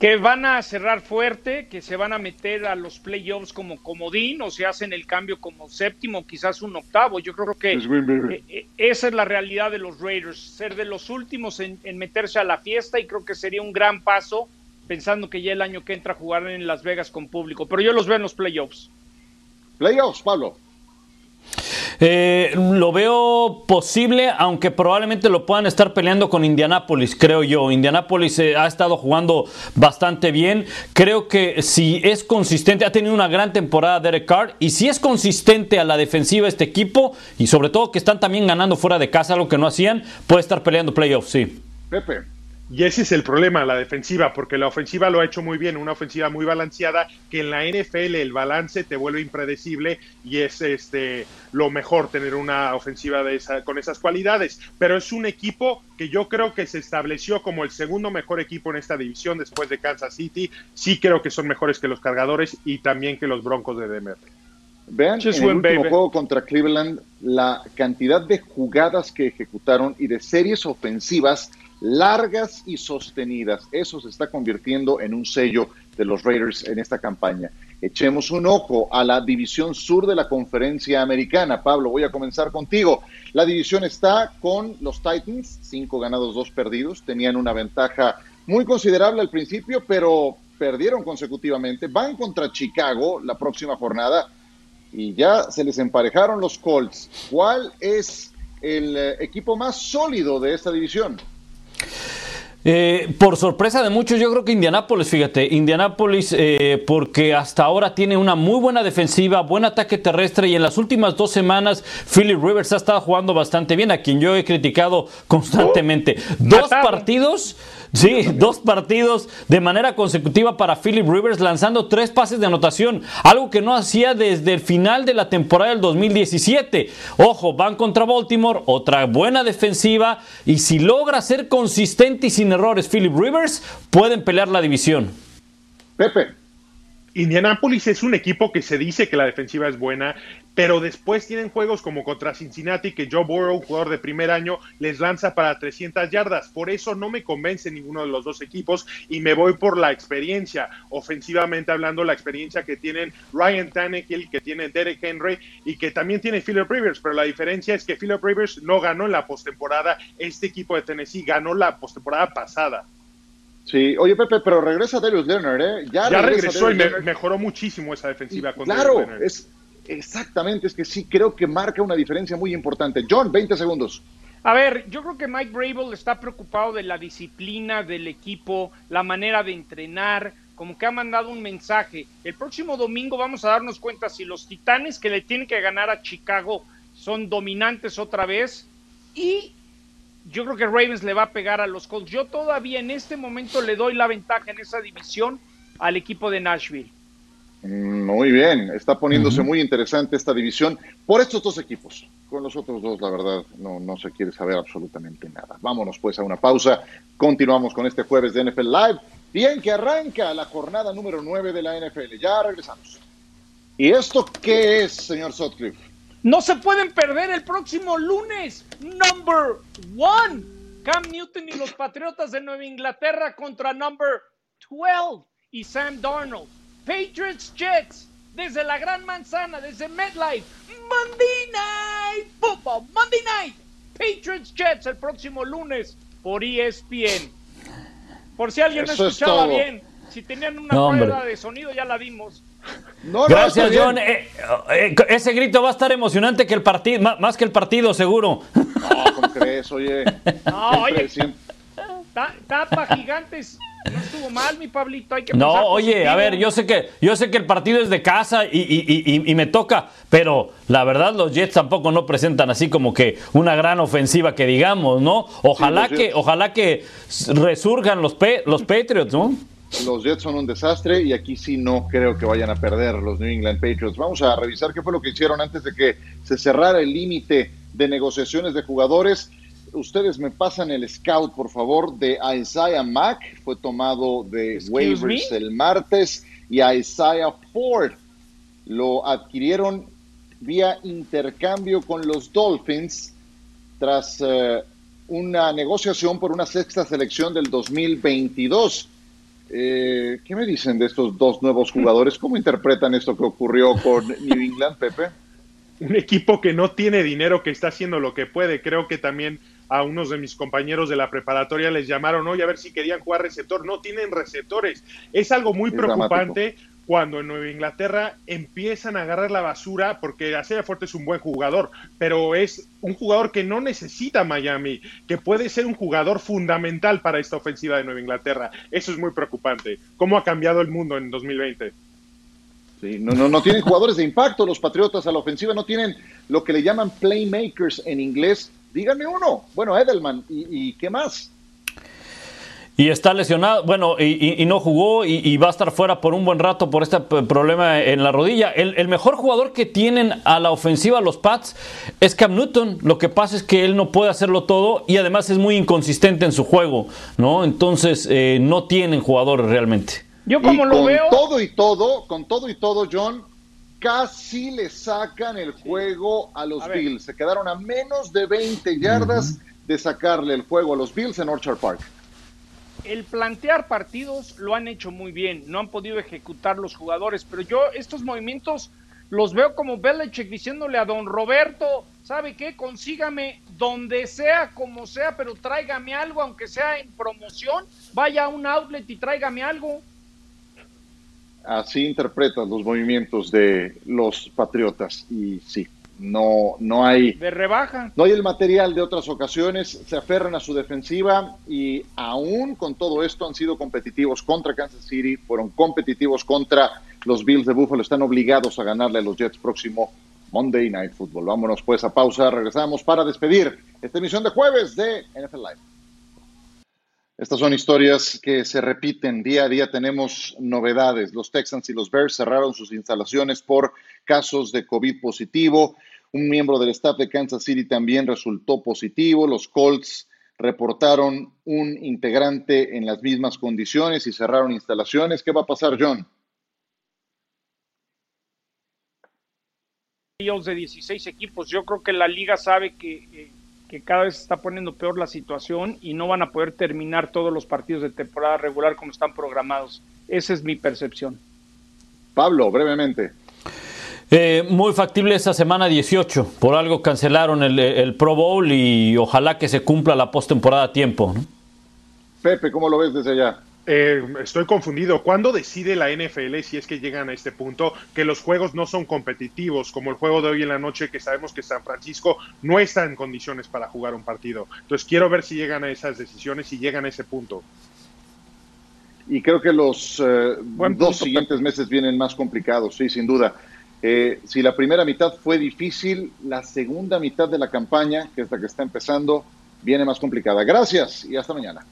Que van a cerrar fuerte, que se van a meter a los playoffs como comodín o se hacen el cambio como séptimo, quizás un octavo. Yo creo que eh, eh, esa es la realidad de los Raiders, ser de los últimos en, en meterse a la fiesta y creo que sería un gran paso pensando que ya el año que entra jugarán en Las Vegas con público. Pero yo los veo en los playoffs. Playoffs, Pablo. Eh, lo veo posible, aunque probablemente lo puedan estar peleando con Indianápolis, creo yo. Indianápolis eh, ha estado jugando bastante bien. Creo que si es consistente, ha tenido una gran temporada Derek Carr, y si es consistente a la defensiva este equipo, y sobre todo que están también ganando fuera de casa, algo que no hacían, puede estar peleando playoffs, sí. Pepe. Y ese es el problema, la defensiva, porque la ofensiva lo ha hecho muy bien, una ofensiva muy balanceada, que en la NFL el balance te vuelve impredecible y es este lo mejor tener una ofensiva de esa, con esas cualidades. Pero es un equipo que yo creo que se estableció como el segundo mejor equipo en esta división después de Kansas City. Sí creo que son mejores que los cargadores y también que los Broncos de Denver. Vean Just en el último baby. juego contra Cleveland la cantidad de jugadas que ejecutaron y de series ofensivas largas y sostenidas. Eso se está convirtiendo en un sello de los Raiders en esta campaña. Echemos un ojo a la división sur de la conferencia americana. Pablo, voy a comenzar contigo. La división está con los Titans, cinco ganados, dos perdidos. Tenían una ventaja muy considerable al principio, pero perdieron consecutivamente. Van contra Chicago la próxima jornada y ya se les emparejaron los Colts. ¿Cuál es el eh, equipo más sólido de esta división? Eh, por sorpresa de muchos, yo creo que Indianápolis, fíjate, Indianápolis, eh, porque hasta ahora tiene una muy buena defensiva, buen ataque terrestre y en las últimas dos semanas Philip Rivers ha estado jugando bastante bien, a quien yo he criticado constantemente. Dos Matado. partidos, Sí, dos partidos de manera consecutiva para Philip Rivers lanzando tres pases de anotación, algo que no hacía desde el final de la temporada del 2017. Ojo, van contra Baltimore, otra buena defensiva y si logra ser consistente y sin errores Philip Rivers, pueden pelear la división. Pepe. Indianapolis es un equipo que se dice que la defensiva es buena, pero después tienen juegos como contra Cincinnati, que Joe Burrow, jugador de primer año, les lanza para 300 yardas. Por eso no me convence ninguno de los dos equipos y me voy por la experiencia, ofensivamente hablando, la experiencia que tienen Ryan Tannehill, que tiene Derek Henry y que también tiene Philip Rivers. Pero la diferencia es que Philip Rivers no ganó en la postemporada. Este equipo de Tennessee ganó la postemporada pasada. Sí, oye Pepe, pero regresa Darius Leonard, ¿eh? Ya, regresó y mejoró muchísimo esa defensiva. con claro, es exactamente, es que sí creo que marca una diferencia muy importante. John, 20 segundos. A ver, yo creo que Mike Brable está preocupado de la disciplina del equipo, la manera de entrenar, como que ha mandado un mensaje. El próximo domingo vamos a darnos cuenta si los Titanes que le tienen que ganar a Chicago son dominantes otra vez y yo creo que Ravens le va a pegar a los Colts. Yo todavía en este momento le doy la ventaja en esa división al equipo de Nashville. Mm, muy bien, está poniéndose muy interesante esta división por estos dos equipos. Con los otros dos, la verdad, no, no se quiere saber absolutamente nada. Vámonos pues a una pausa. Continuamos con este jueves de NFL Live. Bien que arranca la jornada número 9 de la NFL. Ya regresamos. ¿Y esto qué es, señor Sutcliffe? No se pueden perder el próximo lunes. Number one. Cam Newton y los Patriotas de Nueva Inglaterra contra number 12 y Sam Darnold. Patriots Jets desde la Gran Manzana, desde MetLife. Monday Night Football. Monday Night. Patriots Jets el próximo lunes por ESPN. Por si alguien no escuchaba bien. Si tenían una prueba de sonido, ya la vimos. Gracias, John. Eh, eh, ese grito va a estar emocionante que el partido, más, que el partido, seguro. No, ¿cómo crees? Oye. No, oye. Tapa gigantes. No estuvo mal, mi Pablito. Hay que no, oye, a ver, yo sé que yo sé que el partido es de casa y, me toca, pero la verdad los Jets tampoco no presentan así como que una gran ofensiva que digamos, ¿no? Ojalá que ojalá que resurjan los los Patriots, ¿no? Los Jets son un desastre y aquí sí no creo que vayan a perder los New England Patriots. Vamos a revisar qué fue lo que hicieron antes de que se cerrara el límite de negociaciones de jugadores. Ustedes me pasan el scout, por favor, de Isaiah Mack. Fue tomado de waivers el martes. Y Isaiah Ford lo adquirieron vía intercambio con los Dolphins tras eh, una negociación por una sexta selección del 2022. Eh, ¿Qué me dicen de estos dos nuevos jugadores? ¿Cómo interpretan esto que ocurrió con New England, Pepe? Un equipo que no tiene dinero, que está haciendo lo que puede. Creo que también a unos de mis compañeros de la preparatoria les llamaron hoy a ver si querían jugar receptor. No tienen receptores. Es algo muy preocupante cuando en Nueva Inglaterra empiezan a agarrar la basura, porque Isaiah Fuerte es un buen jugador, pero es un jugador que no necesita Miami, que puede ser un jugador fundamental para esta ofensiva de Nueva Inglaterra. Eso es muy preocupante. ¿Cómo ha cambiado el mundo en 2020? Sí, no, no, no tienen jugadores de impacto los Patriotas a la ofensiva, no tienen lo que le llaman playmakers en inglés. Díganme uno. Bueno, Edelman, ¿y, qué más? y está lesionado, bueno, y, no jugó y, va a estar fuera por un buen rato por este problema en la rodilla. El, mejor jugador que tienen a la ofensiva los Pats es Cam Newton. Lo que pasa es que él no puede hacerlo todo y además es muy inconsistente en su juego, ¿no? Entonces eh, no tienen jugadores realmente. Yo como lo con veo. Todo y todo, con todo y todo, John, casi le sacan el juego a los Bills. Se quedaron a menos de 20 yardas de sacarle el juego a los Bills en Orchard Park el plantear partidos lo han hecho muy bien, no han podido ejecutar los jugadores, pero yo estos movimientos los veo como Belichick diciéndole a don Roberto, ¿sabe qué? Consígame donde sea, como sea, pero tráigame algo, aunque sea en promoción, vaya a un outlet y tráigame algo. Así interpretan los movimientos de los Patriotas y sí, no, no hay. De rebaja. No hay el material de otras ocasiones, se aferran a su defensiva y aún con todo esto han sido competitivos contra Kansas City, fueron competitivos contra los Bills de Buffalo, están obligados a ganarle a los Jets próximo Monday Night Football. Vámonos pues a pausa, regresamos para despedir esta emisión de jueves de NFL Live. Estas son historias que se repiten día a día. Tenemos novedades. Los Texans y los Bears cerraron sus instalaciones por casos de COVID positivo. Un miembro del staff de Kansas City también resultó positivo. Los Colts reportaron un integrante en las mismas condiciones y cerraron instalaciones. ¿Qué va a pasar, John? de 16 equipos. Yo creo que la liga sabe que eh, que cada vez está poniendo peor la situación y no van a poder terminar todos los partidos de temporada regular como están programados. Esa es mi percepción. Pablo, brevemente. Eh, muy factible esa semana 18. Por algo cancelaron el, Pro Bowl y ojalá que se cumpla la postemporada a tiempo. Pepe, ¿cómo lo ves desde allá? Eh, estoy confundido. ¿Cuándo decide la NFL, si es que llegan a este punto, que los juegos no son competitivos, como el juego de hoy en la noche, que sabemos que San Francisco no está en condiciones para jugar un partido? Entonces quiero ver si llegan a esas decisiones y llegan a ese punto. Y creo que los eh, dos siguientes meses vienen más complicados, sí, sin duda. Eh, si la primera mitad fue difícil, la segunda mitad de la campaña, que es la que está empezando, viene más complicada. Gracias y hasta mañana.